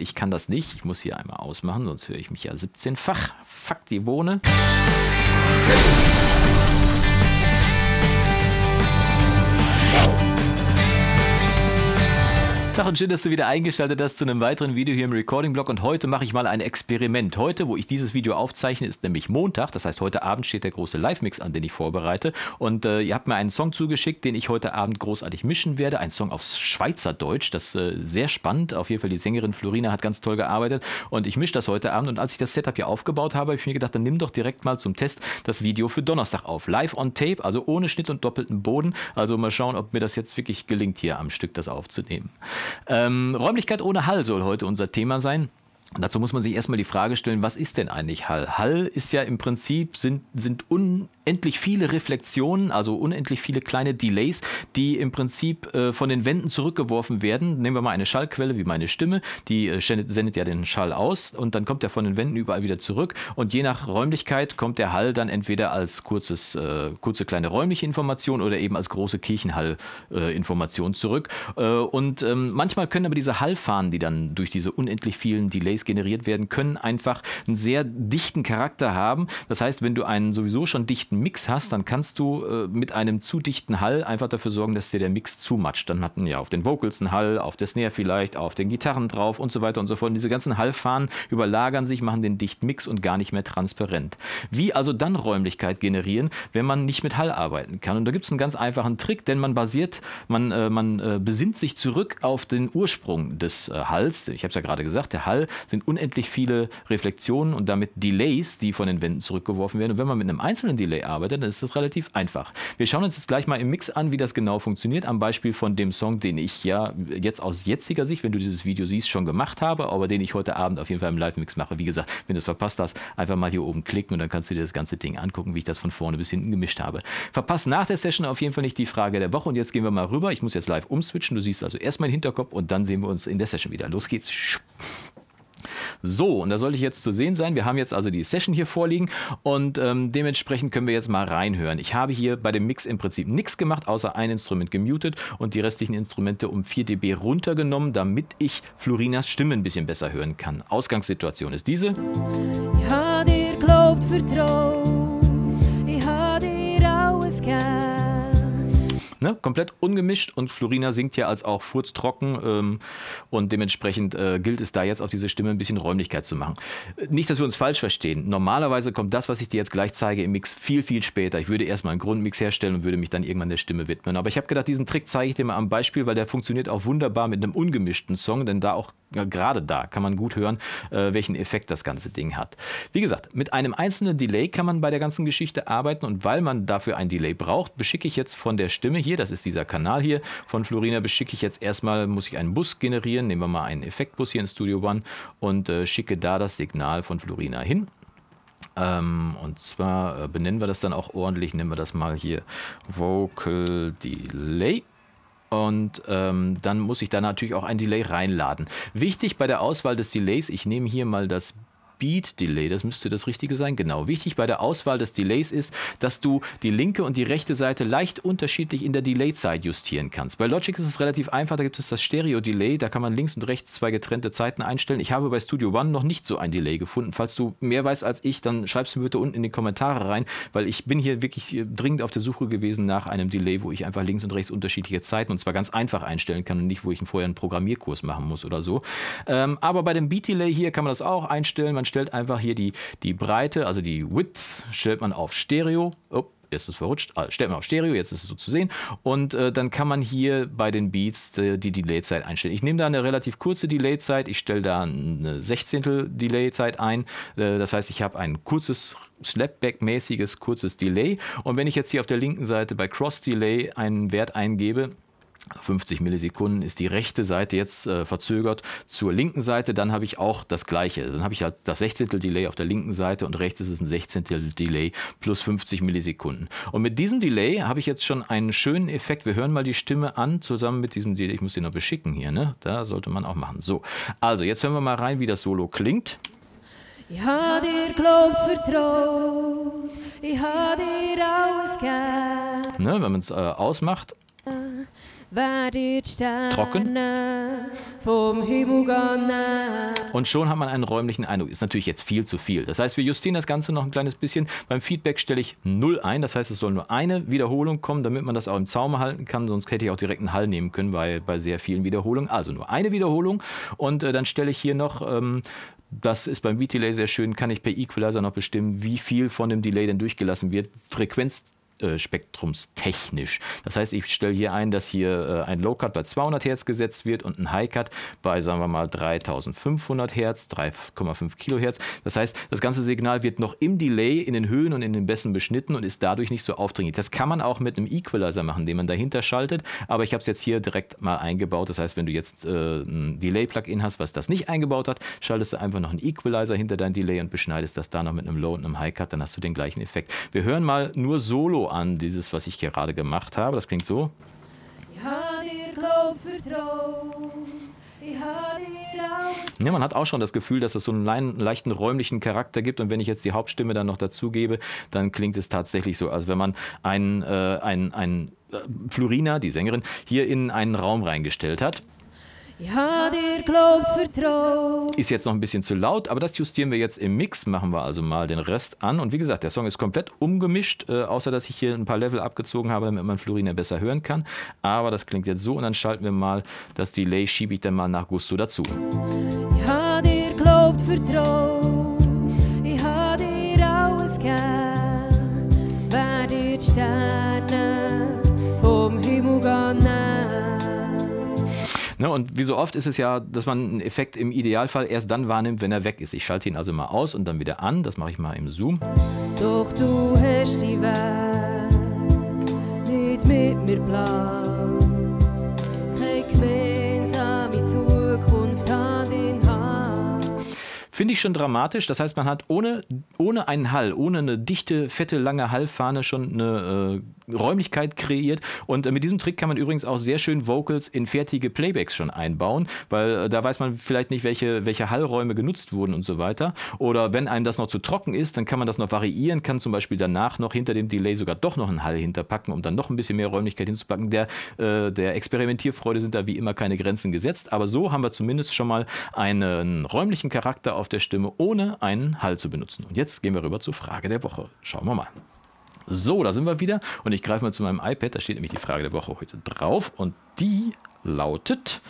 Ich kann das nicht. Ich muss hier einmal ausmachen, sonst höre ich mich ja 17-fach. Fuck die Bohne. Tag und schön, dass du wieder eingeschaltet hast zu einem weiteren Video hier im Recording-Blog. Und heute mache ich mal ein Experiment. Heute, wo ich dieses Video aufzeichne, ist nämlich Montag. Das heißt, heute Abend steht der große Live-Mix an, den ich vorbereite. Und äh, ihr habt mir einen Song zugeschickt, den ich heute Abend großartig mischen werde. Ein Song auf Schweizerdeutsch. Das ist äh, sehr spannend. Auf jeden Fall, die Sängerin Florina hat ganz toll gearbeitet. Und ich mische das heute Abend. Und als ich das Setup hier aufgebaut habe, habe ich mir gedacht, dann nimm doch direkt mal zum Test das Video für Donnerstag auf. Live on Tape, also ohne Schnitt und doppelten Boden. Also mal schauen, ob mir das jetzt wirklich gelingt, hier am Stück das aufzunehmen. Ähm, Räumlichkeit ohne Hall soll heute unser Thema sein. Und dazu muss man sich erstmal die Frage stellen, was ist denn eigentlich Hall? Hall ist ja im Prinzip, sind, sind unendlich viele Reflexionen, also unendlich viele kleine Delays, die im Prinzip äh, von den Wänden zurückgeworfen werden. Nehmen wir mal eine Schallquelle wie meine Stimme, die äh, sendet ja den Schall aus und dann kommt er von den Wänden überall wieder zurück. Und je nach Räumlichkeit kommt der Hall dann entweder als kurzes, äh, kurze kleine räumliche Information oder eben als große Kirchenhall-Information zurück. Äh, und ähm, manchmal können aber diese Hallfahnen, die dann durch diese unendlich vielen Delays Delays generiert werden, können einfach einen sehr dichten Charakter haben. Das heißt, wenn du einen sowieso schon dichten Mix hast, dann kannst du äh, mit einem zu dichten Hall einfach dafür sorgen, dass dir der Mix zumatscht. Dann hatten ja auf den Vocals einen Hall, auf der Snare vielleicht, auf den Gitarren drauf und so weiter und so fort. Und diese ganzen Hallfahnen überlagern sich, machen den dichten Mix und gar nicht mehr transparent. Wie also dann Räumlichkeit generieren, wenn man nicht mit Hall arbeiten kann? Und da gibt es einen ganz einfachen Trick, denn man basiert, man, äh, man äh, besinnt sich zurück auf den Ursprung des äh, Halls. Ich habe es ja gerade gesagt, der Hall sind unendlich viele Reflexionen und damit Delays, die von den Wänden zurückgeworfen werden. Und wenn man mit einem einzelnen Delay arbeitet, dann ist das relativ einfach. Wir schauen uns jetzt gleich mal im Mix an, wie das genau funktioniert, am Beispiel von dem Song, den ich ja jetzt aus jetziger Sicht, wenn du dieses Video siehst, schon gemacht habe, aber den ich heute Abend auf jeden Fall im Live-Mix mache. Wie gesagt, wenn du es verpasst hast, einfach mal hier oben klicken und dann kannst du dir das ganze Ding angucken, wie ich das von vorne bis hinten gemischt habe. Verpasst nach der Session auf jeden Fall nicht die Frage der Woche und jetzt gehen wir mal rüber. Ich muss jetzt live umswitchen. Du siehst also erst meinen Hinterkopf und dann sehen wir uns in der Session wieder. Los geht's. So, und da sollte ich jetzt zu sehen sein. Wir haben jetzt also die Session hier vorliegen und ähm, dementsprechend können wir jetzt mal reinhören. Ich habe hier bei dem Mix im Prinzip nichts gemacht, außer ein Instrument gemutet und die restlichen Instrumente um 4 dB runtergenommen, damit ich Florinas Stimme ein bisschen besser hören kann. Ausgangssituation ist diese. Habe dir glaubt, vertraut, Ne? Komplett ungemischt und Florina singt ja als auch furztrocken ähm, und dementsprechend äh, gilt es da jetzt auf diese Stimme ein bisschen Räumlichkeit zu machen. Nicht, dass wir uns falsch verstehen. Normalerweise kommt das, was ich dir jetzt gleich zeige, im Mix viel, viel später. Ich würde erstmal einen Grundmix herstellen und würde mich dann irgendwann der Stimme widmen. Aber ich habe gedacht, diesen Trick zeige ich dir mal am Beispiel, weil der funktioniert auch wunderbar mit einem ungemischten Song, denn da auch ja, gerade da kann man gut hören, äh, welchen Effekt das ganze Ding hat. Wie gesagt, mit einem einzelnen Delay kann man bei der ganzen Geschichte arbeiten und weil man dafür ein Delay braucht, beschicke ich jetzt von der Stimme hier, das ist dieser Kanal hier von Florina, beschicke ich jetzt erstmal, muss ich einen Bus generieren, nehmen wir mal einen Effektbus hier in Studio One und äh, schicke da das Signal von Florina hin. Ähm, und zwar äh, benennen wir das dann auch ordentlich, nennen wir das mal hier Vocal Delay. Und ähm, dann muss ich da natürlich auch ein Delay reinladen. Wichtig bei der Auswahl des Delays, ich nehme hier mal das Beat Delay, das müsste das Richtige sein, genau. Wichtig bei der Auswahl des Delays ist, dass du die linke und die rechte Seite leicht unterschiedlich in der Delay-Zeit justieren kannst. Bei Logic ist es relativ einfach, da gibt es das Stereo-Delay, da kann man links und rechts zwei getrennte Zeiten einstellen. Ich habe bei Studio One noch nicht so ein Delay gefunden. Falls du mehr weißt als ich, dann schreibst du mir bitte unten in die Kommentare rein, weil ich bin hier wirklich dringend auf der Suche gewesen nach einem Delay, wo ich einfach links und rechts unterschiedliche Zeiten und zwar ganz einfach einstellen kann und nicht, wo ich vorher einen Programmierkurs machen muss oder so. Ähm, aber bei dem Beat Delay hier kann man das auch einstellen. Man stellt einfach hier die, die Breite, also die Width, stellt man auf Stereo. Oh, jetzt ist es verrutscht, ah, stellt man auf Stereo, jetzt ist es so zu sehen. Und äh, dann kann man hier bei den Beats äh, die Delay-Zeit einstellen. Ich nehme da eine relativ kurze Delay-Zeit, ich stelle da eine Sechzehntel Delay-Zeit ein. Äh, das heißt, ich habe ein kurzes Slapback-mäßiges kurzes Delay. Und wenn ich jetzt hier auf der linken Seite bei Cross Delay einen Wert eingebe, 50 Millisekunden ist die rechte Seite jetzt äh, verzögert zur linken Seite, dann habe ich auch das gleiche. Dann habe ich halt das 16. Delay auf der linken Seite und rechts ist es ein 16. Delay plus 50 Millisekunden. Und mit diesem Delay habe ich jetzt schon einen schönen Effekt. Wir hören mal die Stimme an, zusammen mit diesem Delay. Ich muss den noch beschicken hier, ne? Da sollte man auch machen. So, also jetzt hören wir mal rein, wie das Solo klingt. Ich habe dir glaubt, vertraut, ich habe dir alles gegeben. Ne, wenn man es äh, ausmacht. Werdet Sterne Trocken. vom Himmel gehen. Und schon hat man einen räumlichen Eindruck. Ist natürlich jetzt viel zu viel. Das heißt, wir justieren das Ganze noch ein kleines bisschen. Beim Feedback stelle ich 0 ein. Das heißt, es soll nur eine Wiederholung kommen, damit man das auch im Zaum halten kann. Sonst hätte ich auch direkt einen Hall nehmen können bei, bei sehr vielen Wiederholungen. Also nur eine Wiederholung. Und äh, dann stelle ich hier noch ähm, das ist beim Beat-Delay sehr schön, kann ich per Equalizer noch bestimmen, wie viel von dem Delay denn durchgelassen wird. Frequenz spektrumstechnisch. Das heißt, ich stelle hier ein, dass hier äh, ein Low-Cut bei 200 Hertz gesetzt wird und ein High-Cut bei, sagen wir mal, 3500 Hertz, 3,5 Kilohertz. Das heißt, das ganze Signal wird noch im Delay in den Höhen und in den Bässen beschnitten und ist dadurch nicht so aufdringlich. Das kann man auch mit einem Equalizer machen, den man dahinter schaltet, aber ich habe es jetzt hier direkt mal eingebaut. Das heißt, wenn du jetzt äh, ein Delay-Plugin hast, was das nicht eingebaut hat, schaltest du einfach noch einen Equalizer hinter dein Delay und beschneidest das da noch mit einem Low und einem High-Cut, dann hast du den gleichen Effekt. Wir hören mal nur Solo an, dieses, was ich gerade gemacht habe. Das klingt so. Ja, man hat auch schon das Gefühl, dass es so einen leichten räumlichen Charakter gibt. Und wenn ich jetzt die Hauptstimme dann noch dazu gebe, dann klingt es tatsächlich so, als wenn man einen, äh, einen, einen äh, Florina, die Sängerin, hier in einen Raum reingestellt hat. Habe dir Glaub vertraut. Ist jetzt noch ein bisschen zu laut, aber das justieren wir jetzt im Mix. Machen wir also mal den Rest an. Und wie gesagt, der Song ist komplett umgemischt, äh, außer dass ich hier ein paar Level abgezogen habe, damit man Florina besser hören kann. Aber das klingt jetzt so und dann schalten wir mal das Delay, schiebe ich dann mal nach Gusto dazu. Habe dir Glaub vertraut. Ne, und wie so oft ist es ja, dass man einen Effekt im Idealfall erst dann wahrnimmt, wenn er weg ist. Ich schalte ihn also mal aus und dann wieder an. Das mache ich mal im Zoom. Doch du hast die Weg nicht mit mir geplant. Keine gemeinsame Zukunft Hand in Hand. Finde ich schon dramatisch. Das heißt, man hat ohne, ohne einen Hall, ohne eine dichte, fette, lange Hallfahne schon eine äh, Räumlichkeit kreiert. Und äh, mit diesem Trick kann man übrigens auch sehr schön Vocals in fertige Playbacks schon einbauen, weil äh, da weiß man vielleicht nicht, welche, welche Hallräume genutzt wurden und so weiter. Oder wenn einem das noch zu trocken ist, dann kann man das noch variieren, kann zum Beispiel danach noch hinter dem Delay sogar doch noch einen Hall hinterpacken, um dann noch ein bisschen mehr Räumlichkeit hinzupacken. Der, äh, der Experimentierfreude sind da wie immer keine Grenzen gesetzt, aber so haben wir zumindest schon mal einen räumlichen Charakter auf der Stimme, ohne einen Hall zu benutzen. Und jetzt gehen wir rüber zur Frage der Woche. Schauen wir mal. So, da sind wir wieder. Und ich greife mal zu meinem iPad, da steht nämlich die Frage der Woche heute drauf. Und die lautet: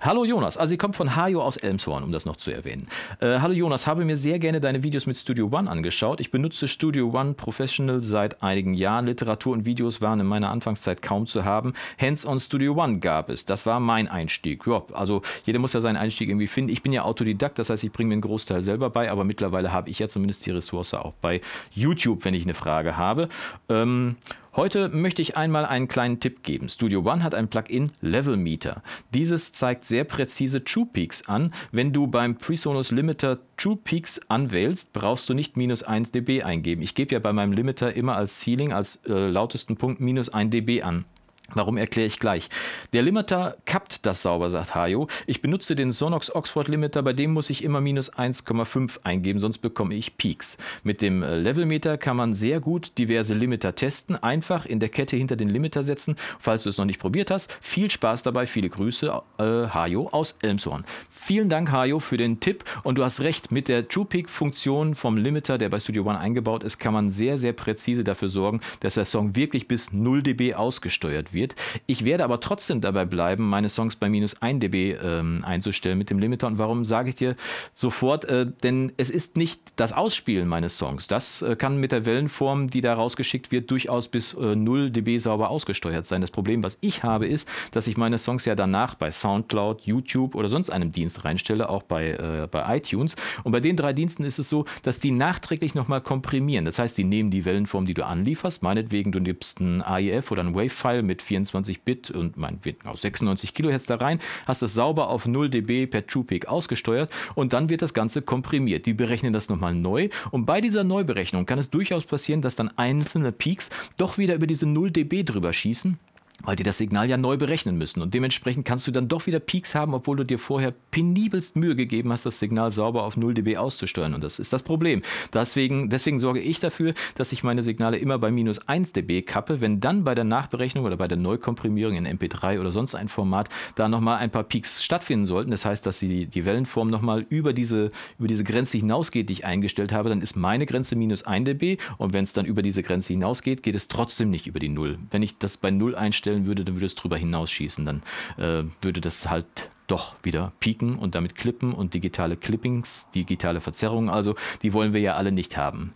Hallo Jonas, also sie kommt von Hajo aus Elmshorn, um das noch zu erwähnen. Äh, Hallo Jonas, habe mir sehr gerne deine Videos mit Studio One angeschaut. Ich benutze Studio One Professional seit einigen Jahren. Literatur und Videos waren in meiner Anfangszeit kaum zu haben. Hands-on Studio One gab es. Das war mein Einstieg. Ja, also jeder muss ja seinen Einstieg irgendwie finden. Ich bin ja Autodidakt, das heißt, ich bringe mir einen Großteil selber bei, aber mittlerweile habe ich ja zumindest die Ressource auch bei YouTube, wenn ich eine Frage habe. Ähm, Heute möchte ich einmal einen kleinen Tipp geben. Studio One hat ein Plugin Level Meter. Dieses zeigt sehr präzise True Peaks an. Wenn du beim PreSonus Limiter True Peaks anwählst, brauchst du nicht minus 1 dB eingeben. Ich gebe ja bei meinem Limiter immer als Ceiling, als äh, lautesten Punkt minus 1 dB an. Warum erkläre ich gleich. Der Limiter kappt das sauber, sagt Hajo. Ich benutze den Sonox Oxford Limiter, bei dem muss ich immer minus 1,5 eingeben, sonst bekomme ich Peaks. Mit dem äh, Levelmeter kann man sehr gut diverse Limiter testen, einfach in der Kette hinter den Limiter setzen. Falls du es noch nicht probiert hast, viel Spaß dabei, viele Grüße, äh, Hajo aus Elmshorn. Vielen Dank, Hajo, für den Tipp und du hast recht, mit der True Peak Funktion vom Limiter, der bei Studio One eingebaut ist, kann man sehr, sehr präzise dafür sorgen, dass der Song wirklich bis 0 dB ausgesteuert wird wird. Ich werde aber trotzdem dabei bleiben, meine Songs bei minus 1 dB ähm, einzustellen mit dem Limiter. Und warum sage ich dir sofort? Äh, denn es ist nicht das Ausspielen meines Songs. Das äh, kann mit der Wellenform, die da rausgeschickt wird, durchaus bis äh, 0 dB sauber ausgesteuert sein. Das Problem, was ich habe, ist, dass ich meine Songs ja danach bei Soundcloud, YouTube oder sonst einem Dienst reinstelle, auch bei, äh, bei iTunes. Und bei den drei Diensten ist es so, dass die nachträglich nochmal komprimieren. Das heißt, die nehmen die Wellenform, die du anlieferst, meinetwegen du nimmst ein AIF oder ein Wave-File mit 24 Bit und meinetwegen auch 96 Kilohertz da rein, hast es sauber auf 0 dB per TruePic ausgesteuert und dann wird das Ganze komprimiert. Die berechnen das nochmal neu und bei dieser Neuberechnung kann es durchaus passieren, dass dann einzelne Peaks doch wieder über diese 0 dB drüber schießen weil die das Signal ja neu berechnen müssen. Und dementsprechend kannst du dann doch wieder Peaks haben, obwohl du dir vorher penibelst Mühe gegeben hast, das Signal sauber auf 0 dB auszusteuern. Und das ist das Problem. Deswegen, deswegen sorge ich dafür, dass ich meine Signale immer bei minus 1 dB kappe. Wenn dann bei der Nachberechnung oder bei der Neukomprimierung in MP3 oder sonst ein Format da nochmal ein paar Peaks stattfinden sollten, das heißt, dass die, die Wellenform nochmal über diese, über diese Grenze hinausgeht, die ich eingestellt habe, dann ist meine Grenze minus 1 dB. Und wenn es dann über diese Grenze hinausgeht, geht es trotzdem nicht über die 0. Wenn ich das bei 0 einstelle, stellen würde, dann würde es drüber hinausschießen. Dann äh, würde das halt doch wieder pieken und damit klippen und digitale Clippings, digitale Verzerrungen, also die wollen wir ja alle nicht haben.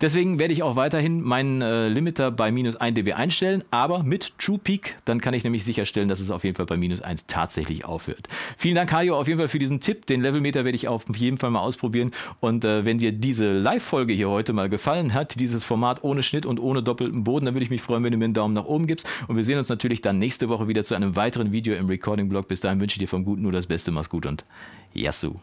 Deswegen werde ich auch weiterhin meinen äh, Limiter bei minus 1 dB einstellen, aber mit True Peak, dann kann ich nämlich sicherstellen, dass es auf jeden Fall bei minus 1 tatsächlich aufhört. Vielen Dank, Hajo, auf jeden Fall für diesen Tipp. Den Levelmeter werde ich auf jeden Fall mal ausprobieren. Und äh, wenn dir diese Live-Folge hier heute mal gefallen hat, dieses Format ohne Schnitt und ohne doppelten Boden, dann würde ich mich freuen, wenn du mir einen Daumen nach oben gibst. Und wir sehen uns natürlich dann nächste Woche wieder zu einem weiteren Video im Recording-Blog. Bis dahin wünsche ich dir vom Guten nur das Beste. Mach's gut und Yassou.